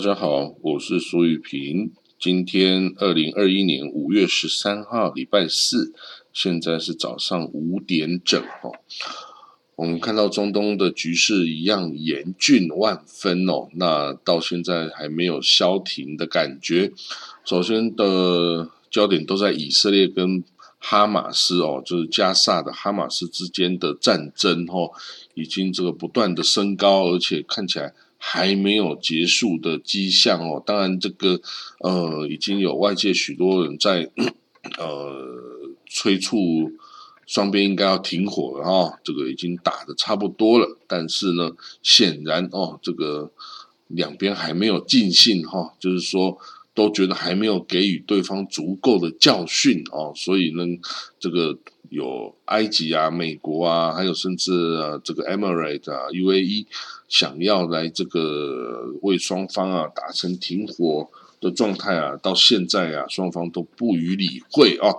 大家好，我是苏玉平。今天二零二一年五月十三号，礼拜四，现在是早上五点整哦。我们看到中东的局势一样严峻万分哦，那到现在还没有消停的感觉。首先的焦点都在以色列跟哈马斯哦，就是加萨的哈马斯之间的战争哦，已经这个不断的升高，而且看起来还没有结束的迹象哦。当然，这个呃，已经有外界许多人在 呃催促。双边应该要停火了哈，这个已经打的差不多了，但是呢，显然哦，这个两边还没有尽兴哈，就是说都觉得还没有给予对方足够的教训哦，所以呢，这个有埃及啊、美国啊，还有甚至这个 Emirate 啊、UAE 想要来这个为双方啊达成停火。的状态啊，到现在啊，双方都不予理会啊。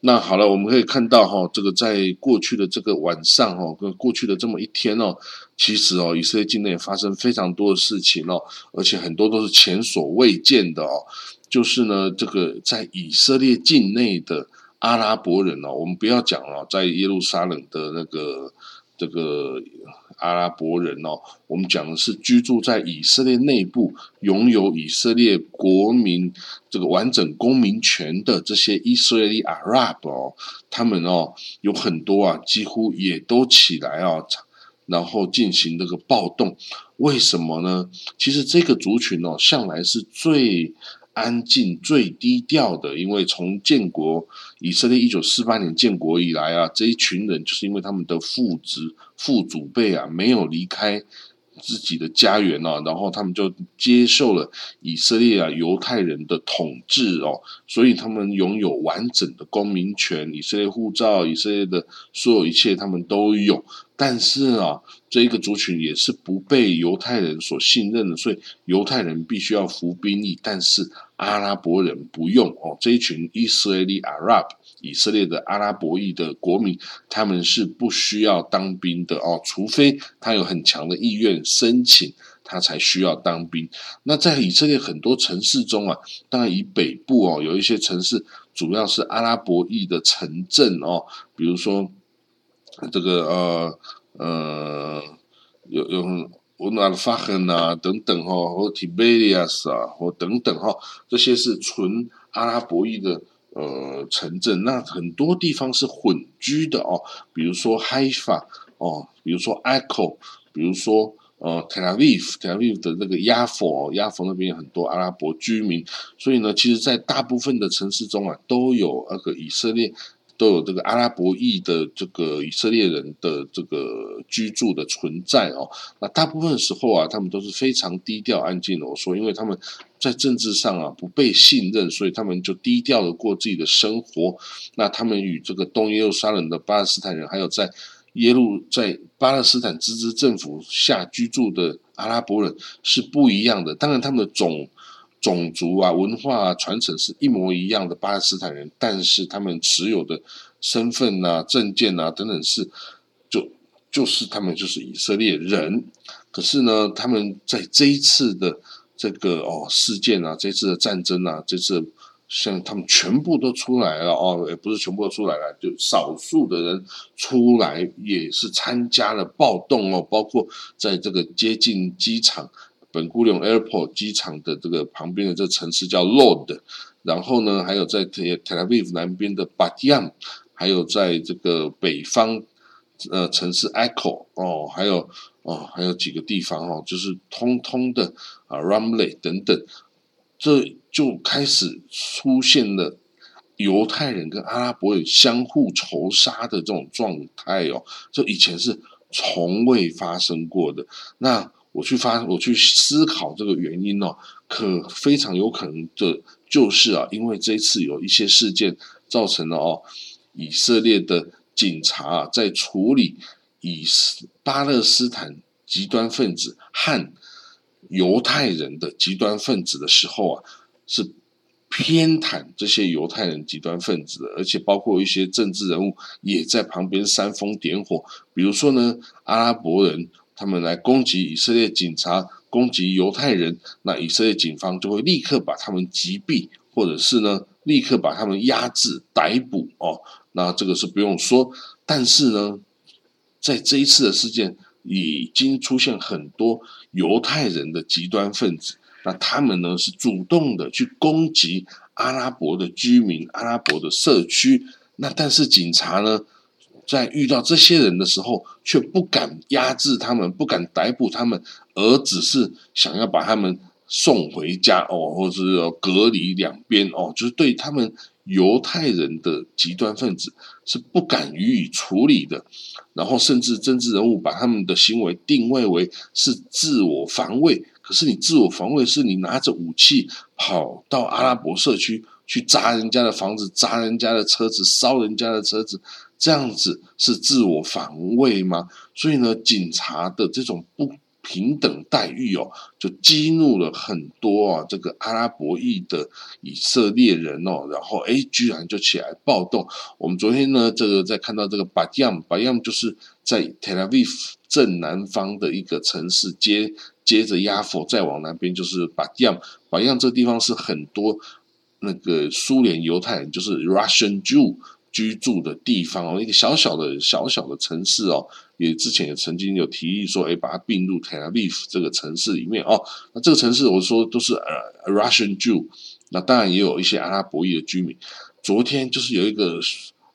那好了，我们可以看到哈，这个在过去的这个晚上哈，跟过去的这么一天哦，其实哦，以色列境内发生非常多的事情哦，而且很多都是前所未见的哦。就是呢，这个在以色列境内的阿拉伯人哦，我们不要讲哦，在耶路撒冷的那个这个。阿拉伯人哦，我们讲的是居住在以色列内部、拥有以色列国民这个完整公民权的这些以色列阿拉伯哦，他们哦有很多啊，几乎也都起来啊，然后进行这个暴动。为什么呢？其实这个族群哦，向来是最。安静、最低调的，因为从建国以色列一九四八年建国以来啊，这一群人就是因为他们的父子、父祖辈啊没有离开自己的家园哦，然后他们就接受了以色列啊犹太人的统治哦，所以他们拥有完整的公民权、以色列护照、以色列的所有一切，他们都有。但是啊，这一个族群也是不被犹太人所信任的，所以犹太人必须要服兵役，但是阿拉伯人不用哦。这一群以色列阿拉伯以色列的阿拉伯裔的国民，他们是不需要当兵的哦，除非他有很强的意愿申请，他才需要当兵。那在以色列很多城市中啊，当然以北部哦，有一些城市主要是阿拉伯裔的城镇哦，比如说。这个呃呃，有有乌纳尔法亨啊等等哈，或提贝利亚斯啊，或等等哈，这些是纯阿拉伯裔的呃城镇。那很多地方是混居的哦，比如说 Haifa 哦，比如说 Echo，比如说呃 Tel Aviv，Tel Aviv 的那个亚佛，亚佛那边有很多阿拉伯居民。所以呢，其实，在大部分的城市中啊，都有那个以色列。都有这个阿拉伯裔的这个以色列人的这个居住的存在哦。那大部分时候啊，他们都是非常低调安静的。我说，因为他们在政治上啊不被信任，所以他们就低调的过自己的生活。那他们与这个东耶路撒冷的巴勒斯坦人，还有在耶路在巴勒斯坦自治政府下居住的阿拉伯人是不一样的。当然，他们的种。种族啊，文化啊传承是一模一样的巴勒斯坦人，但是他们持有的身份啊、证件啊等等是，就就是他们就是以色列人。可是呢，他们在这一次的这个哦事件啊，这次的战争啊，这次像他们全部都出来了哦，也不是全部都出来了，就少数的人出来也是参加了暴动哦，包括在这个接近机场。本古隆 Airport 机场的这个旁边的这城市叫 Lod，然后呢，还有在 Tel Aviv 南边的 Bat Yam，还有在这个北方呃城市 Echo 哦，还有哦还有几个地方哦，就是通通的啊 Ramle 等等，这就开始出现了犹太人跟阿拉伯人相互仇杀的这种状态哦，这以前是从未发生过的那。我去发，我去思考这个原因哦，可非常有可能的就是啊，因为这一次有一些事件造成了哦，以色列的警察在处理以巴勒斯坦极端分子和犹太人的极端分子的时候啊，是偏袒这些犹太人极端分子的，而且包括一些政治人物也在旁边煽风点火，比如说呢，阿拉伯人。他们来攻击以色列警察，攻击犹太人，那以色列警方就会立刻把他们击毙，或者是呢立刻把他们压制逮捕哦。那这个是不用说，但是呢，在这一次的事件已经出现很多犹太人的极端分子，那他们呢是主动的去攻击阿拉伯的居民、阿拉伯的社区，那但是警察呢？在遇到这些人的时候，却不敢压制他们，不敢逮捕他们，而只是想要把他们送回家哦，或者是隔离两边哦，就是对他们犹太人的极端分子是不敢予以处理的。然后甚至政治人物把他们的行为定位为是自我防卫，可是你自我防卫是你拿着武器跑到阿拉伯社区去砸人家的房子、砸人家的车子、烧人家的车子。这样子是自我防卫吗？所以呢，警察的这种不平等待遇哦，就激怒了很多啊，这个阿拉伯裔的以色列人哦，然后哎，居然就起来暴动。我们昨天呢，这个在看到这个巴亚姆，巴亚姆就是在 Tel Aviv 正南方的一个城市，接接着亚佛再往南边就是巴亚姆，巴亚姆这个地方是很多那个苏联犹太人，就是 Russian Jew。居住的地方哦，一个小小的小小的城市哦，也之前也曾经有提议说，哎，把它并入 Tel Aviv 这个城市里面哦。那这个城市我说都是呃 Russian Jew，那当然也有一些阿拉伯裔的居民。昨天就是有一个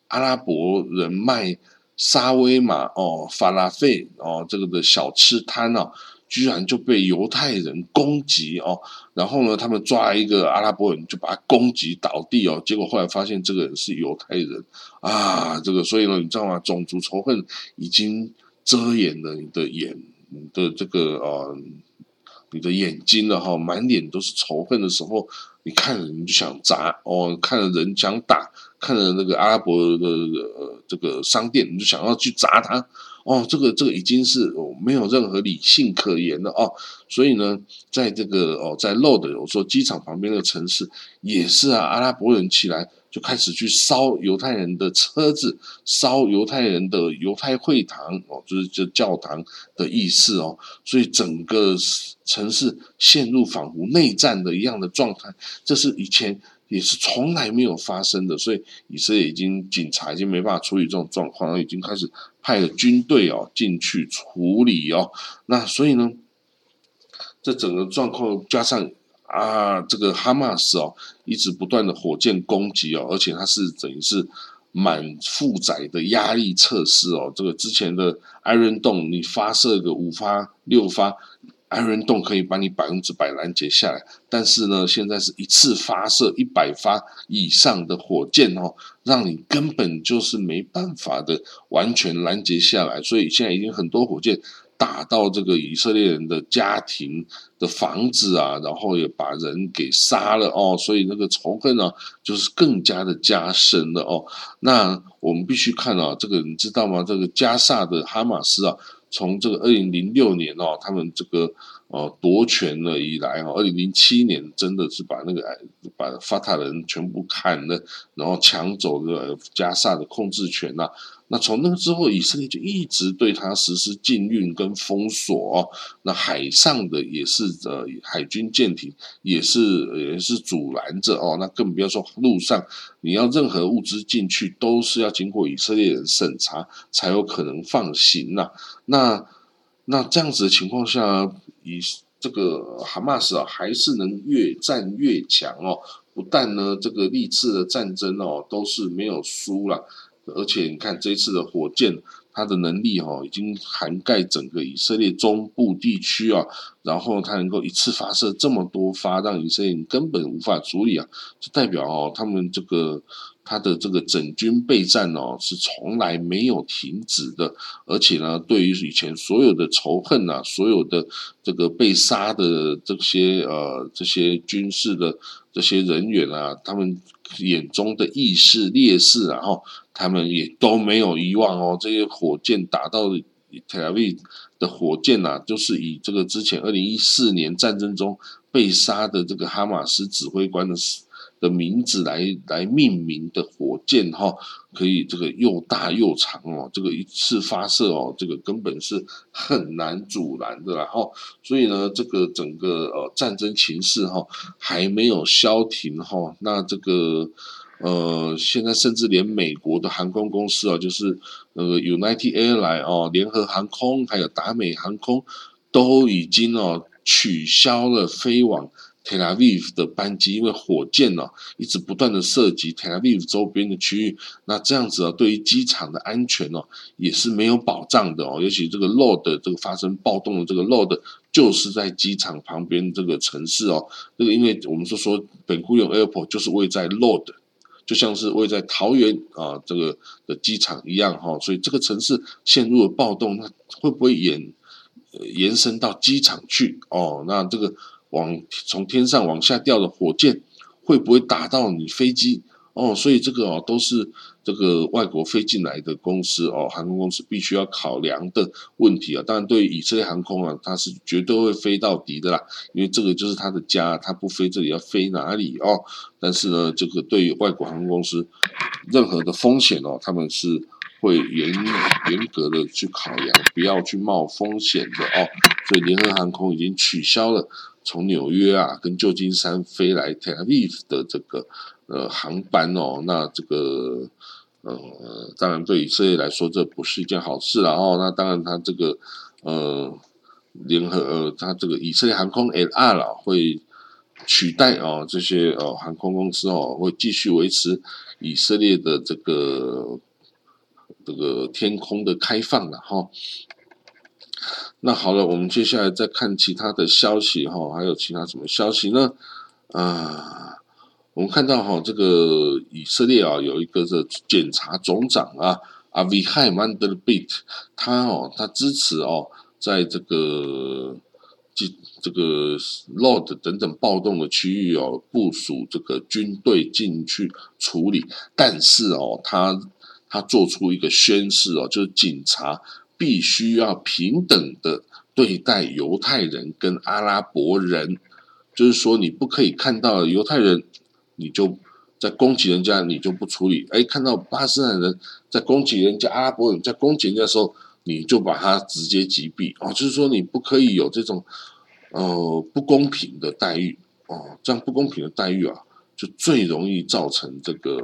阿拉伯人卖沙威玛哦、法拉费哦这个的小吃摊哦。居然就被犹太人攻击哦，然后呢，他们抓一个阿拉伯人就把他攻击倒地哦，结果后来发现这个人是犹太人。啊，这个所以呢，你知道吗？种族仇恨已经遮掩了你的眼，你的这个呃，你的眼睛了哈，满脸都是仇恨的时候，你看了你就想砸哦，看了人想打，看了那个阿拉伯的呃这个商店，你就想要去砸他。哦，这个这个已经是没有任何理性可言了哦，所以呢，在这个哦，在 Load 我说机场旁边的城市也是啊，阿拉伯人起来就开始去烧犹太人的车子，烧犹太人的犹太会堂哦，就是这教堂的意思哦，所以整个城市陷入仿佛内战的一样的状态，这是以前。也是从来没有发生的，所以以色列已经警察已经没办法处理这种状况，已经开始派了军队哦进去处理哦。那所以呢，这整个状况加上啊，这个哈马斯哦一直不断的火箭攻击哦，而且它是等于是满负载的压力测试哦。这个之前的 Iron Dome 你发射个五发六发。艾伦洞可以把你百分之百拦截下来，但是呢，现在是一次发射一百发以上的火箭哦，让你根本就是没办法的完全拦截下来。所以现在已经很多火箭打到这个以色列人的家庭的房子啊，然后也把人给杀了哦，所以那个仇恨呢，就是更加的加深了哦。那我们必须看啊，这个你知道吗？这个加萨的哈马斯啊。从这个二零零六年哦，他们这个呃夺权了以来哦，二零零七年真的是把那个把法塔人全部砍了，然后抢走了加萨的控制权呐。那从那个之后，以色列就一直对他实施禁运跟封锁。那海上的也是呃海军舰艇也是也是阻拦着哦。那更不要说路上，你要任何物资进去，都是要经过以色列人审查才有可能放行呐。那那这样子的情况下，以这个哈马斯啊，还是能越战越强哦。不但呢，这个历次的战争哦，都是没有输了。而且你看这一次的火箭，它的能力哈，已经涵盖整个以色列中部地区啊，然后它能够一次发射这么多发，让以色列根本无法处理啊，就代表哦，他们这个他的这个整军备战哦，是从来没有停止的，而且呢，对于以前所有的仇恨啊，所有的这个被杀的这些呃这些军事的这些人员啊，他们眼中的意识烈士，然后。他们也都没有遗忘哦，这些火箭打到特拉维的火箭呐，就是以这个之前二零一四年战争中被杀的这个哈马斯指挥官的的名字来来命名的火箭哈，可以这个又大又长哦，这个一次发射哦，这个根本是很难阻拦的啦哈。所以呢，这个整个呃战争情势哈还没有消停哈。那这个呃现在甚至连美国的航空公司啊，就是那个 United Airline 哦，联合航空还有达美航空都已经哦取消了飞往。Tel Aviv 的班机，因为火箭呢一直不断的涉及 Tel Aviv 周边的区域，那这样子啊，对于机场的安全哦也是没有保障的哦。尤其这个 load 这个发生暴动的这个 load 就是在机场旁边这个城市哦。这个因为我们是说本固用 Airport 就是位在 load，就像是位在桃园啊这个的机场一样哈。所以这个城市陷入了暴动，那会不会延延伸到机场去哦？那这个。往从天上往下掉的火箭会不会打到你飞机？哦，所以这个哦都是这个外国飞进来的公司哦，航空公司必须要考量的问题啊。当然，对于以色列航空啊，它是绝对会飞到底的啦，因为这个就是它的家，它不飞这里要飞哪里哦？但是呢，这个对于外国航空公司，任何的风险哦，他们是会严严格的去考量，不要去冒风险的哦。所以，联合航空已经取消了。从纽约啊，跟旧金山飞来 Tel Aviv 的这个呃航班哦，那这个呃，当然对以色列来说这不是一件好事了哦。那当然，它这个呃联合呃，它这个以色列航空 L R 了会取代哦这些呃航空公司哦，会继续维持以色列的这个这个天空的开放了哈。那好了，我们接下来再看其他的消息哈，还有其他什么消息呢？啊，我们看到哈，这个以色列啊，有一个的检察总长啊，阿维海曼德贝特，他哦，他支持哦，在这个这这个 Lord 等等暴动的区域哦，部署这个军队进去处理，但是哦，他他做出一个宣誓哦，就是警察。必须要平等的对待犹太人跟阿拉伯人，就是说你不可以看到犹太人，你就在攻击人家，你就不处理；哎，看到巴勒斯坦人在攻击人家，阿拉伯人在攻击人家的时候，你就把他直接击毙哦。就是说你不可以有这种呃不公平的待遇哦，这样不公平的待遇啊，就最容易造成这个。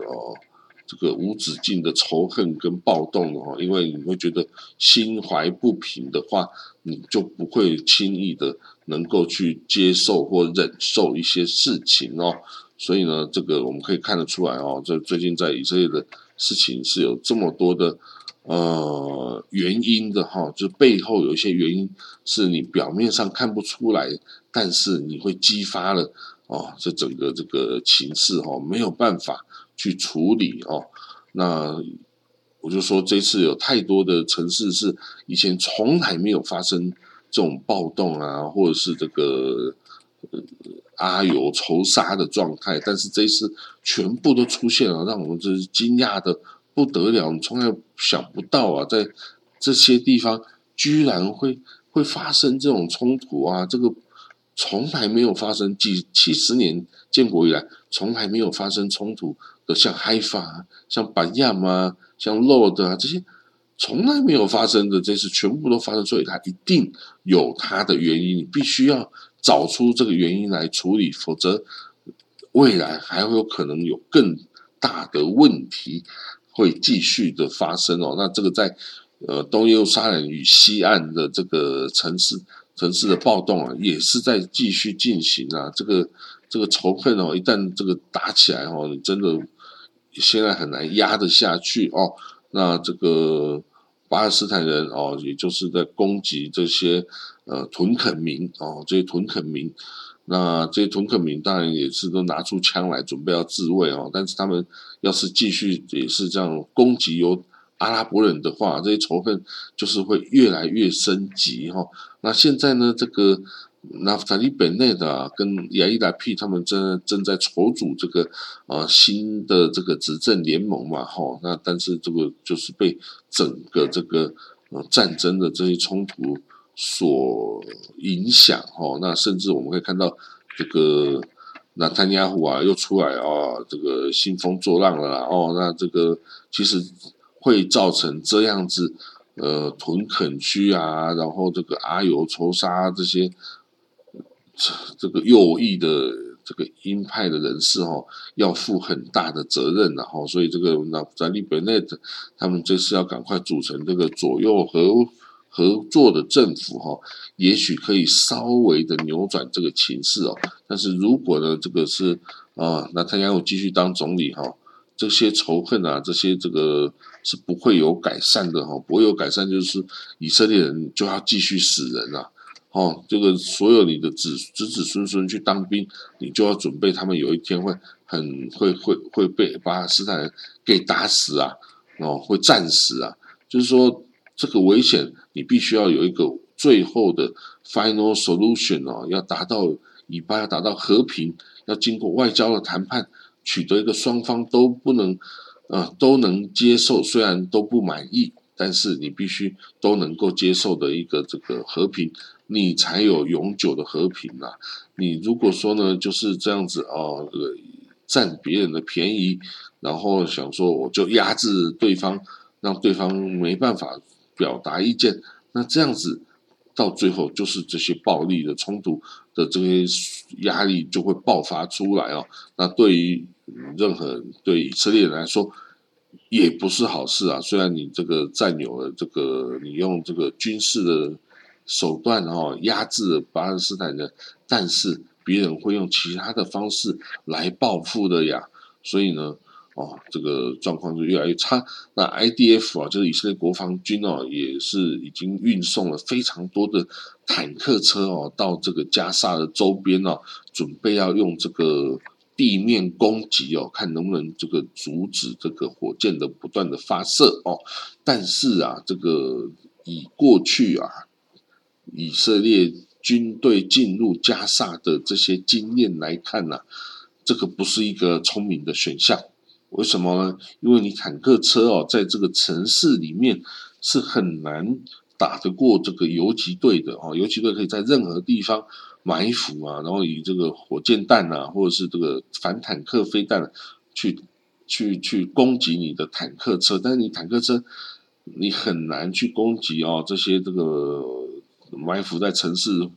这个无止境的仇恨跟暴动哦，因为你会觉得心怀不平的话，你就不会轻易的能够去接受或忍受一些事情哦。所以呢，这个我们可以看得出来哦，这最近在以色列的事情是有这么多的呃原因的哈，就背后有一些原因是你表面上看不出来，但是你会激发了哦，这整个这个情势哈，没有办法。去处理哦，那我就说这次有太多的城市是以前从来没有发生这种暴动啊，或者是这个呃阿有仇杀的状态，但是这次全部都出现了，让我们这是惊讶的不得了，我们从来想不到啊，在这些地方居然会会发生这种冲突啊，这个从来没有发生，几七十年建国以来从来没有发生冲突。的像海法、像板亚嘛、像 Lord 啊这些从来没有发生的，这次全部都发生，所以它一定有它的原因，你必须要找出这个原因来处理，否则未来还会有可能有更大的问题会继续的发生哦。那这个在呃东耶路撒冷与西岸的这个城市城市的暴动啊，也是在继续进行啊，这个这个仇恨哦，一旦这个打起来哦，你真的。现在很难压得下去哦。那这个巴勒斯坦人哦，也就是在攻击这些呃屯垦民哦，这些屯垦民。那这些屯垦民当然也是都拿出枪来准备要自卫哦。但是他们要是继续也是这样攻击有阿拉伯人的话，这些仇恨就是会越来越升级哈。那现在呢，这个。那法利本内的跟亚伊达 P 他们正正在筹组这个啊新的这个执政联盟嘛，哈，那但是这个就是被整个这个呃战争的这些冲突所影响，哈，那甚至我们可以看到这个那丹尼亚胡啊又出来哦，这个兴风作浪了啦哦，那这个其实会造成这样子呃屯垦区啊，然后这个阿尤仇杀这些这这个右翼的这个鹰派的人士哈，要负很大的责任然后，所以这个那在利本内他们这次要赶快组成这个左右和。合作的政府哈，也许可以稍微的扭转这个情势哦。但是如果呢，这个是啊，那他要继续当总理哈，这些仇恨啊，这些这个是不会有改善的哈，不会有改善，就是以色列人就要继续死人啊。哦，这个所有你的子子子孙孙去当兵，你就要准备他们有一天会很会会会被巴勒斯坦人给打死啊，哦，会战死啊，就是说。这个危险，你必须要有一个最后的 final solution 哦，要达到以巴要达到和平，要经过外交的谈判，取得一个双方都不能，呃，都能接受，虽然都不满意，但是你必须都能够接受的一个这个和平，你才有永久的和平啊！你如果说呢，就是这样子哦，占别人的便宜，然后想说我就压制对方，让对方没办法。表达意见，那这样子到最后就是这些暴力的冲突的这些压力就会爆发出来哦。那对于任何对以色列人来说，也不是好事啊。虽然你这个占有了这个，你用这个军事的手段哦压制了巴勒斯坦人，但是别人会用其他的方式来报复的呀。所以呢。哦，这个状况就越来越差。那 IDF 啊，就是以色列国防军哦，也是已经运送了非常多的坦克车哦，到这个加沙的周边哦，准备要用这个地面攻击哦，看能不能这个阻止这个火箭的不断的发射哦。但是啊，这个以过去啊，以色列军队进入加沙的这些经验来看呢，这个不是一个聪明的选项。为什么呢？因为你坦克车哦，在这个城市里面是很难打得过这个游击队的哦。游击队可以在任何地方埋伏啊，然后以这个火箭弹啊，或者是这个反坦克飞弹去去去攻击你的坦克车。但是你坦克车你很难去攻击哦，这些这个埋伏在城市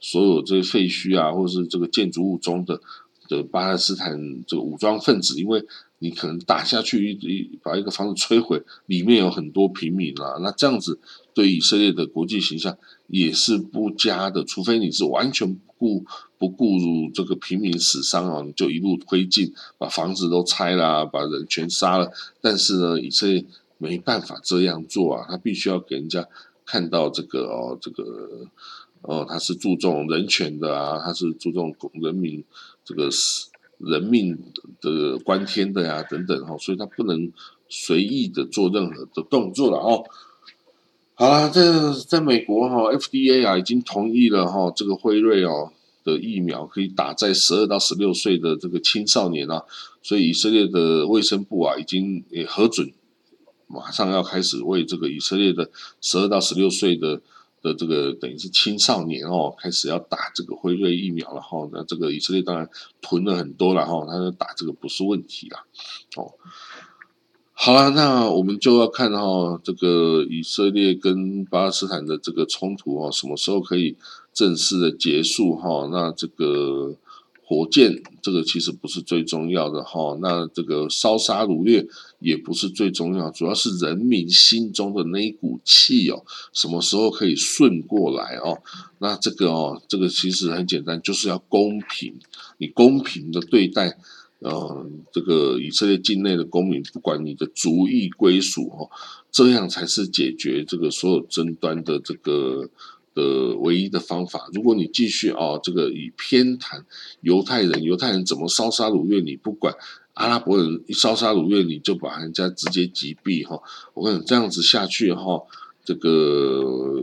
所有这些废墟啊，或者是这个建筑物中的的巴勒斯坦这个武装分子，因为。你可能打下去一一把一个房子摧毁，里面有很多平民啊，那这样子对以色列的国际形象也是不佳的。除非你是完全不顾不顾这个平民死伤啊，你就一路推进，把房子都拆了，把人全杀了。但是呢，以色列没办法这样做啊，他必须要给人家看到这个哦，这个哦，他是注重人权的啊，他是注重人民这个死。人命的关天的呀，等等哈，所以他不能随意的做任何的动作了哦。好了，在在美国哈，FDA 啊已经同意了哈，这个辉瑞哦的疫苗可以打在十二到十六岁的这个青少年啊，所以以色列的卫生部啊已经也核准，马上要开始为这个以色列的十二到十六岁的。的这个等于是青少年哦，开始要打这个辉瑞疫苗了哈。那这个以色列当然囤了很多了哈，他打这个不是问题啦。哦，好了，那我们就要看哈，这个以色列跟巴勒斯坦的这个冲突哦，什么时候可以正式的结束哈？那这个。火箭这个其实不是最重要的哈，那这个烧杀掳掠也不是最重要，主要是人民心中的那一股气哦，什么时候可以顺过来哦？那这个哦，这个其实很简单，就是要公平，你公平的对待，呃，这个以色列境内的公民，不管你的族裔归属哦，这样才是解决这个所有争端的这个。的唯一的方法，如果你继续哦，这个以偏袒犹太人，犹太人怎么烧杀掳掠你不管，阿拉伯人一烧杀掳掠你就把人家直接击毙哈。我跟你这样子下去哈，这个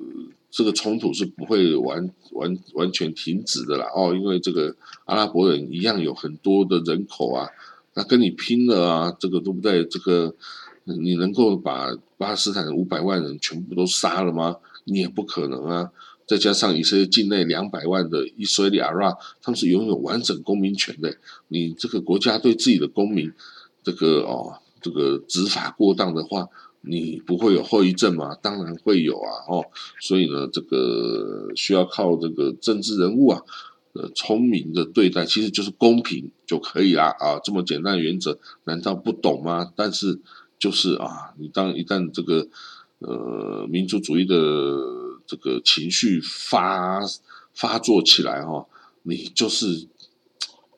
这个冲突是不会完完完全停止的啦哦，因为这个阿拉伯人一样有很多的人口啊，那跟你拼了啊，这个对不对？这个你能够把巴勒斯坦的五百万人全部都杀了吗？你也不可能啊，再加上以色列境内两百万的以色列阿拉，他们是拥有完整公民权的。你这个国家对自己的公民，这个哦，这个执法过当的话，你不会有后遗症吗？当然会有啊，哦，所以呢，这个需要靠这个政治人物啊，呃，聪明的对待，其实就是公平就可以啦，啊，这么简单的原则，难道不懂吗？但是就是啊，你当一旦这个呃民族主义的。这个情绪发发作起来哈，你就是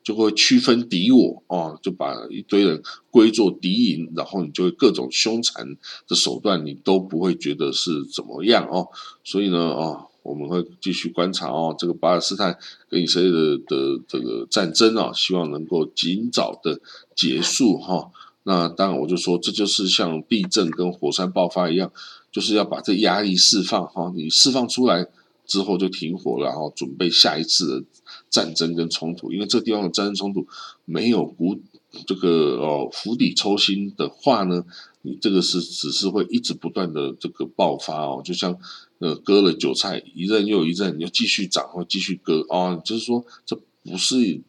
就会区分敌我哦，就把一堆人归作敌营，然后你就会各种凶残的手段，你都不会觉得是怎么样哦。所以呢，哦，我们会继续观察哦，这个巴勒斯坦跟以色列的的这个战争啊，希望能够尽早的结束哈。那当然，我就说这就是像地震跟火山爆发一样。就是要把这压力释放哈，你释放出来之后就停火了，然后准备下一次的战争跟冲突。因为这地方的战争冲突没有谷这个哦釜底抽薪的话呢，你这个是只是会一直不断的这个爆发哦，就像呃割了韭菜一任又一任，又继续涨或继续割哦，就是说这不是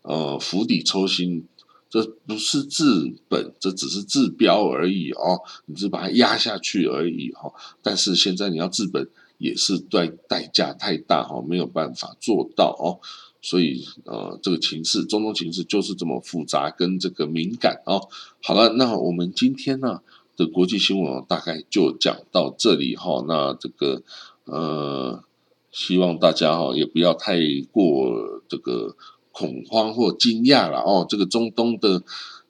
呃釜底抽薪。这不是治本，这只是治标而已哦，你是把它压下去而已哈。但是现在你要治本，也是代代价太大哈，没有办法做到哦。所以呃，这个情势，中东情势就是这么复杂跟这个敏感哦。好了，那我们今天呢的国际新闻大概就讲到这里哈。那这个呃，希望大家哈也不要太过这个。恐慌或惊讶了哦，这个中东的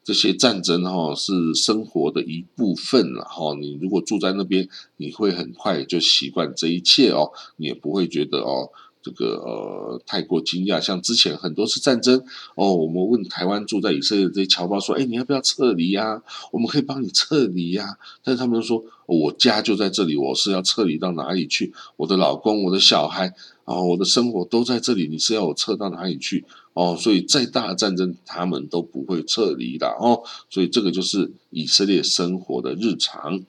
这些战争哈是生活的一部分了哈。你如果住在那边，你会很快就习惯这一切哦，你也不会觉得哦。这个呃，太过惊讶，像之前很多次战争哦，我们问台湾住在以色列的这些侨胞说：“哎，你要不要撤离呀？我们可以帮你撤离呀。”但是他们说：“我家就在这里，我是要撤离到哪里去？我的老公、我的小孩哦，我的生活都在这里，你是要我撤到哪里去？哦，所以再大的战争，他们都不会撤离的哦。所以这个就是以色列生活的日常。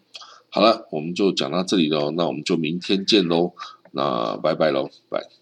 好了，我们就讲到这里喽，那我们就明天见喽，那拜拜喽，拜。